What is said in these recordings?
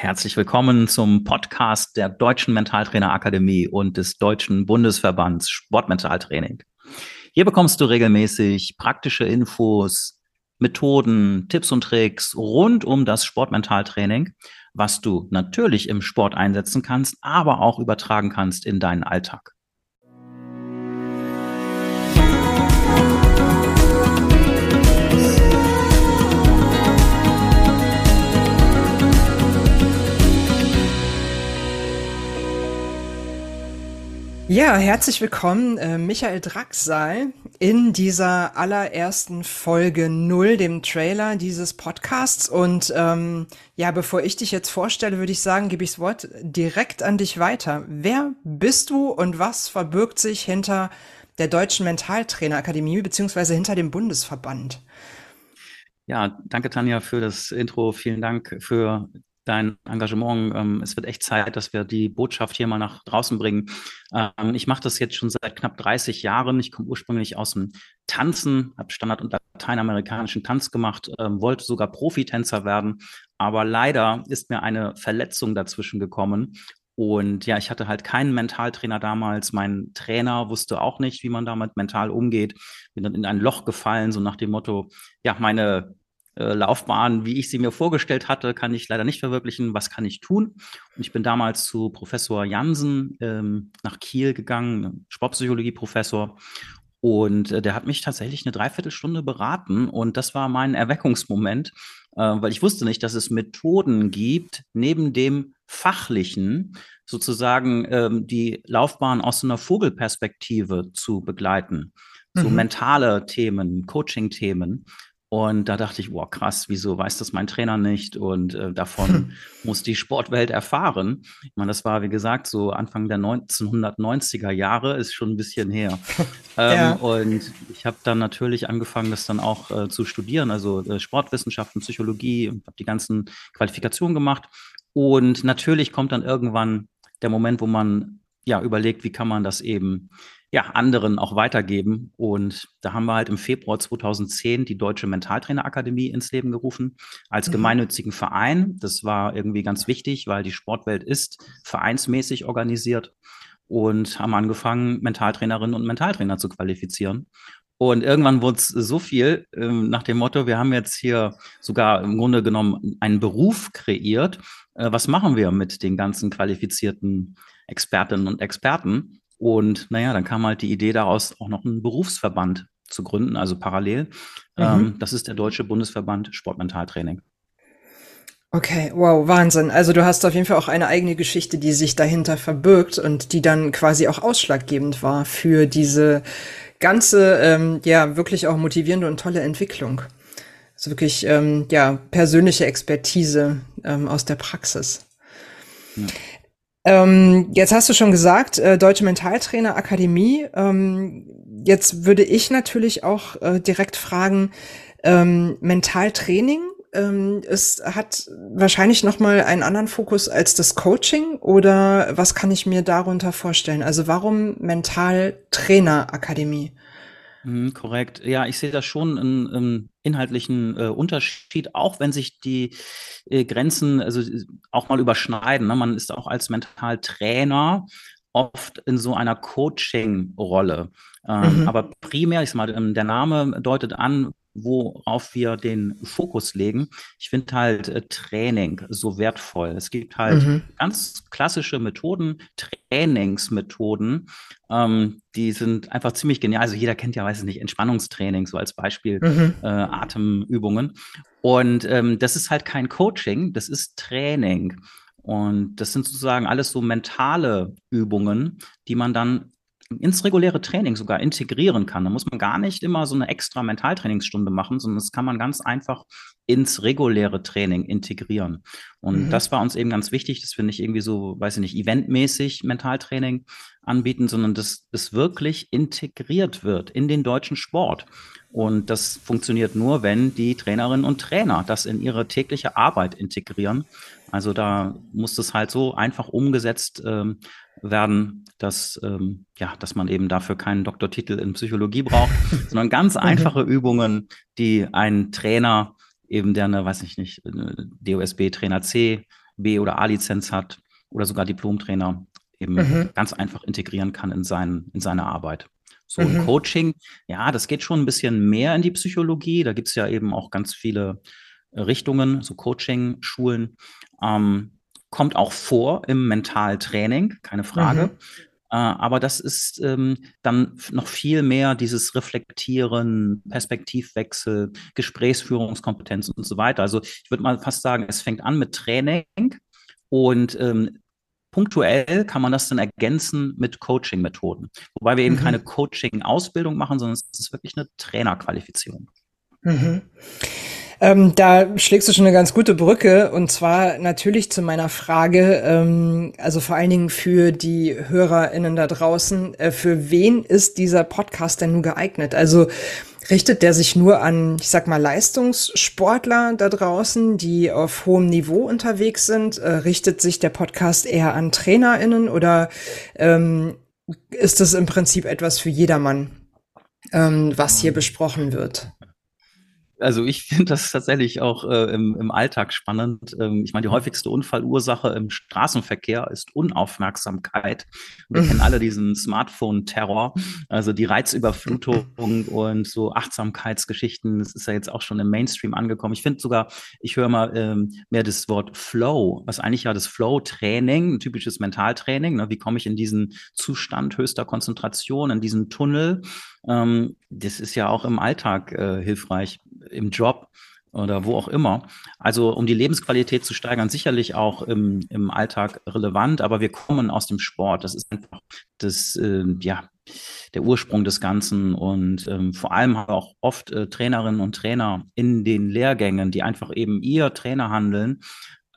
Herzlich willkommen zum Podcast der Deutschen Mentaltrainer Akademie und des Deutschen Bundesverbands Sportmentaltraining. Hier bekommst du regelmäßig praktische Infos, Methoden, Tipps und Tricks rund um das Sportmentaltraining, was du natürlich im Sport einsetzen kannst, aber auch übertragen kannst in deinen Alltag. Ja, herzlich willkommen, äh, Michael Draxal, in dieser allerersten Folge null, dem Trailer dieses Podcasts. Und ähm, ja, bevor ich dich jetzt vorstelle, würde ich sagen, gebe ich das Wort direkt an dich weiter. Wer bist du und was verbirgt sich hinter der Deutschen Mentaltrainerakademie beziehungsweise hinter dem Bundesverband? Ja, danke Tanja für das Intro. Vielen Dank für dein Engagement. Ähm, es wird echt Zeit, dass wir die Botschaft hier mal nach draußen bringen. Ähm, ich mache das jetzt schon seit knapp 30 Jahren. Ich komme ursprünglich aus dem Tanzen, habe Standard- und lateinamerikanischen Tanz gemacht, ähm, wollte sogar Profitänzer werden. Aber leider ist mir eine Verletzung dazwischen gekommen. Und ja, ich hatte halt keinen Mentaltrainer damals. Mein Trainer wusste auch nicht, wie man damit mental umgeht. Bin dann in ein Loch gefallen, so nach dem Motto, ja, meine äh, Laufbahn, wie ich sie mir vorgestellt hatte, kann ich leider nicht verwirklichen. Was kann ich tun? Und ich bin damals zu Professor Jansen ähm, nach Kiel gegangen, Sportpsychologie-Professor. Und äh, der hat mich tatsächlich eine Dreiviertelstunde beraten. Und das war mein Erweckungsmoment, äh, weil ich wusste nicht, dass es Methoden gibt, neben dem fachlichen sozusagen ähm, die Laufbahn aus einer Vogelperspektive zu begleiten. So mhm. mentale Themen, Coaching-Themen. Und da dachte ich, wow, krass, wieso weiß das mein Trainer nicht? Und äh, davon muss die Sportwelt erfahren. Ich meine, das war, wie gesagt, so Anfang der 1990er Jahre, ist schon ein bisschen her. ähm, ja. Und ich habe dann natürlich angefangen, das dann auch äh, zu studieren, also äh, Sportwissenschaften, Psychologie, habe die ganzen Qualifikationen gemacht. Und natürlich kommt dann irgendwann der Moment, wo man ja überlegt, wie kann man das eben ja, anderen auch weitergeben. Und da haben wir halt im Februar 2010 die Deutsche Mentaltrainerakademie ins Leben gerufen als mhm. gemeinnützigen Verein. Das war irgendwie ganz wichtig, weil die Sportwelt ist vereinsmäßig organisiert und haben angefangen, Mentaltrainerinnen und Mentaltrainer zu qualifizieren. Und irgendwann wurde es so viel äh, nach dem Motto, wir haben jetzt hier sogar im Grunde genommen einen Beruf kreiert. Äh, was machen wir mit den ganzen qualifizierten Expertinnen und Experten? Und naja, dann kam halt die Idee daraus, auch noch einen Berufsverband zu gründen, also parallel. Mhm. Ähm, das ist der Deutsche Bundesverband Sportmentaltraining. Okay, wow, Wahnsinn. Also du hast auf jeden Fall auch eine eigene Geschichte, die sich dahinter verbirgt und die dann quasi auch ausschlaggebend war für diese ganze, ähm, ja, wirklich auch motivierende und tolle Entwicklung. Also wirklich, ähm, ja, persönliche Expertise ähm, aus der Praxis. Ja. Ähm, jetzt hast du schon gesagt, äh, Deutsche Mentaltrainer Akademie. Ähm, jetzt würde ich natürlich auch äh, direkt fragen, ähm, Mentaltraining, ähm, es hat wahrscheinlich noch mal einen anderen Fokus als das Coaching oder was kann ich mir darunter vorstellen? Also warum Mentaltrainer Akademie? Mhm, korrekt. Ja, ich sehe da schon einen, einen inhaltlichen äh, Unterschied, auch wenn sich die äh, Grenzen also auch mal überschneiden. Ne? Man ist auch als Mentaltrainer oft in so einer Coaching-Rolle. Ähm, mhm. Aber primär, ich sag mal, ähm, der Name deutet an, worauf wir den Fokus legen. Ich finde halt äh, Training so wertvoll. Es gibt halt mhm. ganz klassische Methoden, Trainingsmethoden, ähm, die sind einfach ziemlich genial. Also jeder kennt ja, weiß ich nicht, Entspannungstraining, so als Beispiel, mhm. äh, Atemübungen. Und ähm, das ist halt kein Coaching, das ist Training. Und das sind sozusagen alles so mentale Übungen, die man dann ins reguläre Training sogar integrieren kann. Da muss man gar nicht immer so eine extra Mentaltrainingsstunde machen, sondern das kann man ganz einfach ins reguläre Training integrieren. Und mhm. das war uns eben ganz wichtig, dass wir nicht irgendwie so, weiß ich nicht, eventmäßig Mentaltraining anbieten, sondern dass es wirklich integriert wird in den deutschen Sport. Und das funktioniert nur, wenn die Trainerinnen und Trainer das in ihre tägliche Arbeit integrieren. Also da muss das halt so einfach umgesetzt ähm, werden, dass, ähm, ja, dass man eben dafür keinen Doktortitel in Psychologie braucht, sondern ganz mhm. einfache Übungen, die ein Trainer eben der eine, weiß ich nicht, DOSB Trainer C B- oder A-Lizenz hat oder sogar Diplomtrainer eben mhm. ganz einfach integrieren kann in, sein, in seine Arbeit. So mhm. Coaching, ja, das geht schon ein bisschen mehr in die Psychologie. Da gibt es ja eben auch ganz viele Richtungen, so Coaching-Schulen. Ähm, kommt auch vor im Mentaltraining, keine Frage. Mhm. Äh, aber das ist ähm, dann noch viel mehr dieses Reflektieren, Perspektivwechsel, Gesprächsführungskompetenz und so weiter. Also ich würde mal fast sagen, es fängt an mit Training und ähm, punktuell kann man das dann ergänzen mit Coaching-Methoden. Wobei wir eben mhm. keine Coaching-Ausbildung machen, sondern es ist wirklich eine Trainerqualifizierung. Mhm. Ähm, da schlägst du schon eine ganz gute Brücke und zwar natürlich zu meiner Frage, ähm, also vor allen Dingen für die HörerInnen da draußen, äh, für wen ist dieser Podcast denn nun geeignet? Also richtet der sich nur an, ich sag mal, Leistungssportler da draußen, die auf hohem Niveau unterwegs sind? Äh, richtet sich der Podcast eher an TrainerInnen oder ähm, ist das im Prinzip etwas für jedermann, ähm, was hier besprochen wird? Also ich finde das tatsächlich auch äh, im, im Alltag spannend. Ähm, ich meine, die häufigste Unfallursache im Straßenverkehr ist Unaufmerksamkeit. Wir kennen alle diesen Smartphone-Terror, also die Reizüberflutung und so Achtsamkeitsgeschichten. Das ist ja jetzt auch schon im Mainstream angekommen. Ich finde sogar, ich höre mal ähm, mehr das Wort Flow, was eigentlich ja das Flow-Training, ein typisches Mentaltraining. Ne? Wie komme ich in diesen Zustand höchster Konzentration, in diesen Tunnel? Ähm, das ist ja auch im Alltag äh, hilfreich, im Job oder wo auch immer. Also um die Lebensqualität zu steigern, sicherlich auch im, im Alltag relevant, aber wir kommen aus dem Sport. Das ist einfach das, äh, ja, der Ursprung des Ganzen und ähm, vor allem auch oft äh, Trainerinnen und Trainer in den Lehrgängen, die einfach eben ihr Trainerhandeln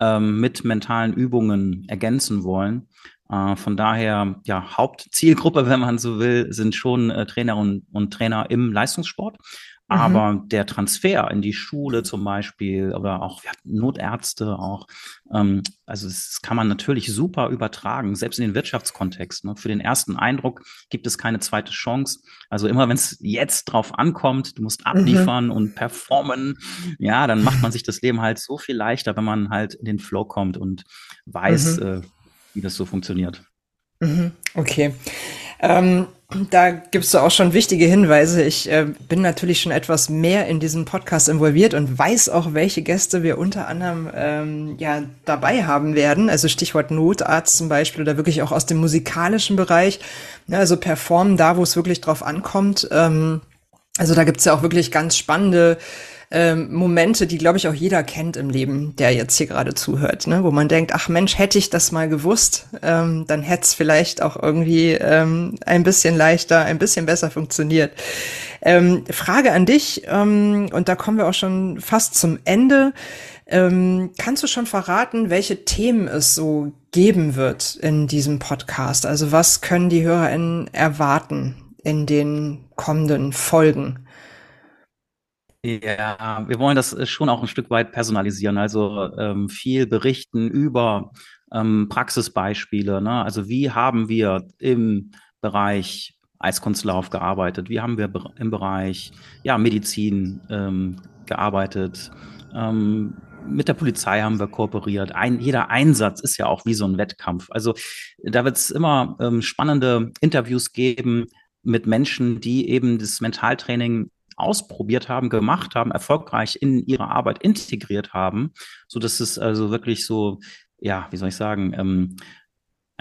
ähm, mit mentalen Übungen ergänzen wollen. Äh, von daher, ja, Hauptzielgruppe, wenn man so will, sind schon äh, Trainerinnen und Trainer im Leistungssport. Mhm. Aber mhm. der Transfer in die Schule zum Beispiel oder auch ja, Notärzte auch, ähm, also das kann man natürlich super übertragen, selbst in den Wirtschaftskontext. Ne? Für den ersten Eindruck gibt es keine zweite Chance. Also immer wenn es jetzt drauf ankommt, du musst mhm. abliefern mhm. und performen, ja, dann macht man sich das Leben halt so viel leichter, wenn man halt in den Flow kommt und weiß, mhm. äh, wie das so funktioniert. Mhm. Okay. Ähm, da gibst du auch schon wichtige Hinweise. Ich äh, bin natürlich schon etwas mehr in diesem Podcast involviert und weiß auch, welche Gäste wir unter anderem ähm, ja dabei haben werden. Also Stichwort Notarzt zum Beispiel oder wirklich auch aus dem musikalischen Bereich. Ja, also performen da, wo es wirklich drauf ankommt. Ähm, also da gibt's ja auch wirklich ganz spannende ähm, Momente, die, glaube ich, auch jeder kennt im Leben, der jetzt hier gerade zuhört, ne? wo man denkt, ach Mensch, hätte ich das mal gewusst, ähm, dann hätte es vielleicht auch irgendwie ähm, ein bisschen leichter, ein bisschen besser funktioniert. Ähm, Frage an dich, ähm, und da kommen wir auch schon fast zum Ende. Ähm, kannst du schon verraten, welche Themen es so geben wird in diesem Podcast? Also was können die HörerInnen erwarten in den kommenden Folgen? Ja, wir wollen das äh, schon auch ein Stück weit personalisieren, also ähm, viel berichten über ähm, Praxisbeispiele. Ne? Also wie haben wir im Bereich Eiskunstlauf gearbeitet? Wie haben wir im Bereich ja, Medizin ähm, gearbeitet? Ähm, mit der Polizei haben wir kooperiert. Ein, jeder Einsatz ist ja auch wie so ein Wettkampf. Also da wird es immer ähm, spannende Interviews geben mit Menschen, die eben das Mentaltraining ausprobiert haben, gemacht haben, erfolgreich in ihre Arbeit integriert haben, so dass es also wirklich so, ja, wie soll ich sagen, ähm,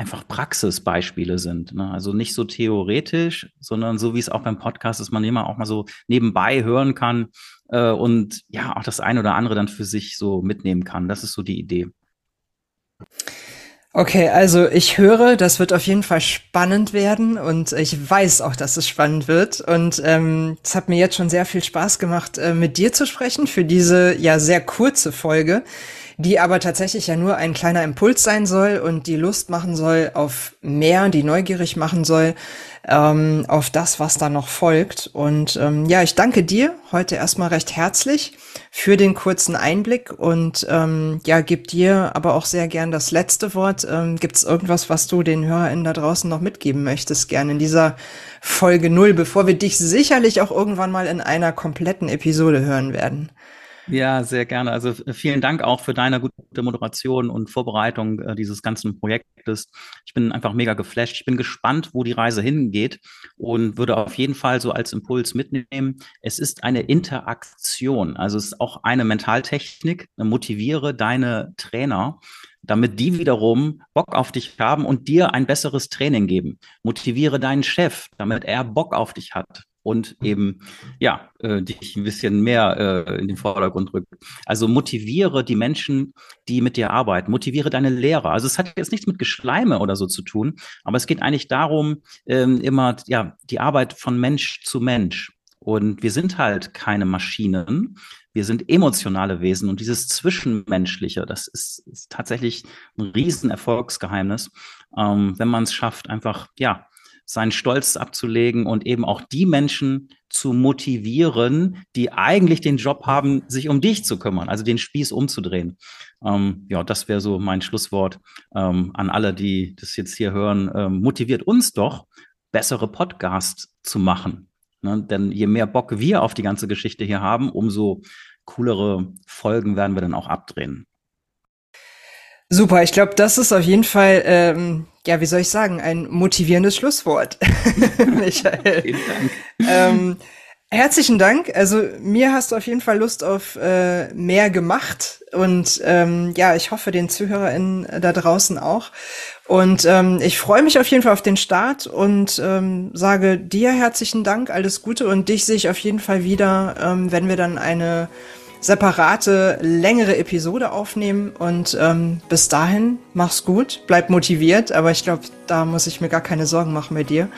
einfach Praxisbeispiele sind. Ne? Also nicht so theoretisch, sondern so wie es auch beim Podcast ist, man immer auch mal so nebenbei hören kann äh, und ja, auch das eine oder andere dann für sich so mitnehmen kann. Das ist so die Idee. Okay, also ich höre, das wird auf jeden Fall spannend werden und ich weiß auch, dass es spannend wird. Und ähm, es hat mir jetzt schon sehr viel Spaß gemacht, äh, mit dir zu sprechen für diese ja sehr kurze Folge die aber tatsächlich ja nur ein kleiner Impuls sein soll und die Lust machen soll auf mehr, die neugierig machen soll ähm, auf das, was da noch folgt. Und ähm, ja, ich danke dir heute erstmal recht herzlich für den kurzen Einblick und ähm, ja, gib dir aber auch sehr gern das letzte Wort. Ähm, Gibt es irgendwas, was du den HörerInnen da draußen noch mitgeben möchtest, gern in dieser Folge null, bevor wir dich sicherlich auch irgendwann mal in einer kompletten Episode hören werden? Ja, sehr gerne. Also vielen Dank auch für deine gute Moderation und Vorbereitung äh, dieses ganzen Projektes. Ich bin einfach mega geflasht. Ich bin gespannt, wo die Reise hingeht und würde auf jeden Fall so als Impuls mitnehmen. Es ist eine Interaktion. Also es ist auch eine Mentaltechnik. Motiviere deine Trainer damit die wiederum Bock auf dich haben und dir ein besseres Training geben. Motiviere deinen Chef, damit er Bock auf dich hat und eben ja äh, dich ein bisschen mehr äh, in den Vordergrund rückt. Also motiviere die Menschen, die mit dir arbeiten, motiviere deine Lehrer. Also es hat jetzt nichts mit Geschleime oder so zu tun, aber es geht eigentlich darum, ähm, immer ja die Arbeit von Mensch zu Mensch. Und wir sind halt keine Maschinen. Wir sind emotionale Wesen und dieses Zwischenmenschliche, das ist, ist tatsächlich ein Riesenerfolgsgeheimnis, ähm, wenn man es schafft, einfach ja seinen Stolz abzulegen und eben auch die Menschen zu motivieren, die eigentlich den Job haben, sich um dich zu kümmern, also den Spieß umzudrehen. Ähm, ja, das wäre so mein Schlusswort ähm, an alle, die das jetzt hier hören. Ähm, motiviert uns doch, bessere Podcasts zu machen. Ne? Denn je mehr Bock wir auf die ganze Geschichte hier haben, umso coolere Folgen werden wir dann auch abdrehen. Super, ich glaube, das ist auf jeden Fall, ähm, ja, wie soll ich sagen, ein motivierendes Schlusswort. Michael. Vielen Dank. Ähm, herzlichen Dank. Also mir hast du auf jeden Fall Lust auf äh, mehr gemacht und ähm, ja, ich hoffe den ZuhörerInnen da draußen auch. Und ähm, ich freue mich auf jeden Fall auf den Start und ähm, sage dir herzlichen Dank, alles Gute und dich sehe ich auf jeden Fall wieder, ähm, wenn wir dann eine separate, längere Episode aufnehmen. Und ähm, bis dahin, mach's gut, bleib motiviert. Aber ich glaube, da muss ich mir gar keine Sorgen machen bei dir.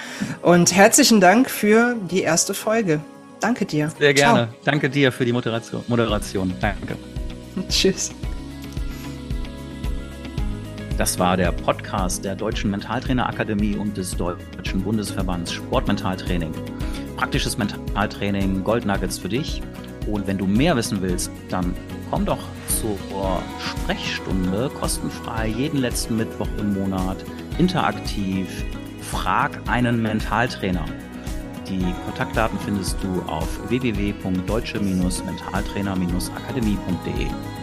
Und herzlichen Dank für die erste Folge. Danke dir. Sehr gerne. Ciao. Danke dir für die Moderation. Moderation. Danke. Tschüss. Das war der Podcast der Deutschen Mentaltrainerakademie und des Deutschen Bundesverbands Sportmentaltraining. Praktisches Mentaltraining, Gold Nuggets für dich und wenn du mehr wissen willst, dann komm doch zur Sprechstunde kostenfrei jeden letzten Mittwoch im Monat interaktiv. Frag einen Mentaltrainer. Die Kontaktdaten findest du auf www.deutsche-mentaltrainer-akademie.de.